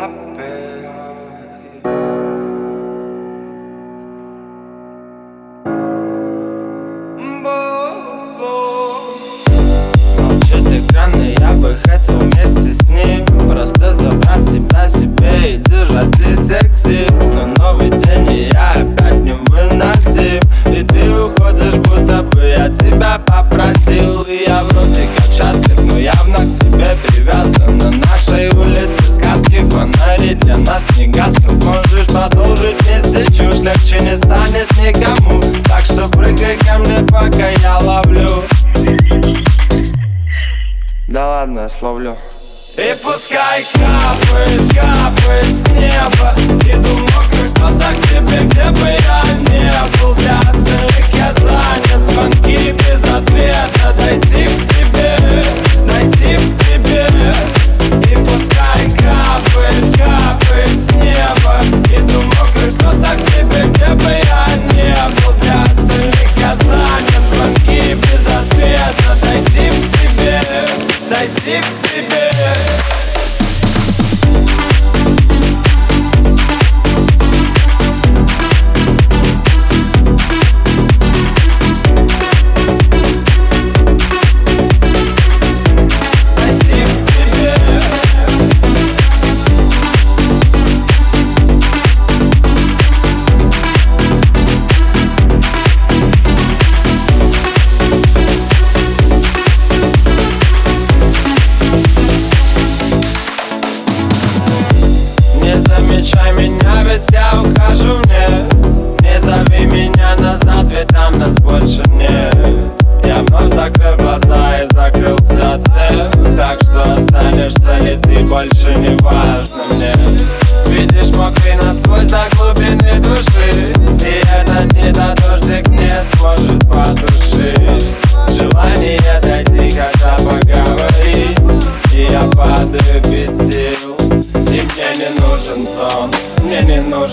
я бы хотел вместе с ним Просто забрать себя себе и держать и секси. Новый день и я опять не выносим И ты уходишь, будто бы я тебя папа для нас не гаснут Можешь продолжить вместе чушь, легче не станет никому. Так что прыгай ко мне, пока я ловлю. Да ладно, я словлю. И пускай капает, капает с дойти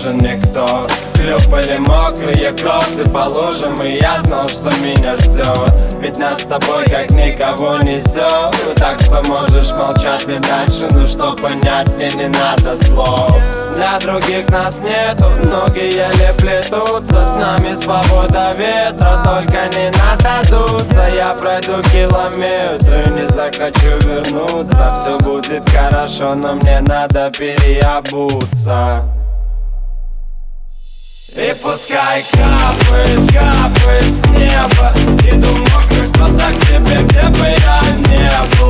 нужен никто. Хлюпали мокрые кроссы по лужам И я знал, что меня ждет Ведь нас с тобой как никого несет Так что можешь молчать ведь дальше Ну что понять мне не надо слов. Для других нас нету Ноги еле плетутся. С нами свобода ветра Только не надо дуться Я пройду километры Не захочу вернуться. Все будет хорошо, но мне надо переобуться Пускай капает, капает с неба. Иду мокрый глаза к тебе, где бы я не был?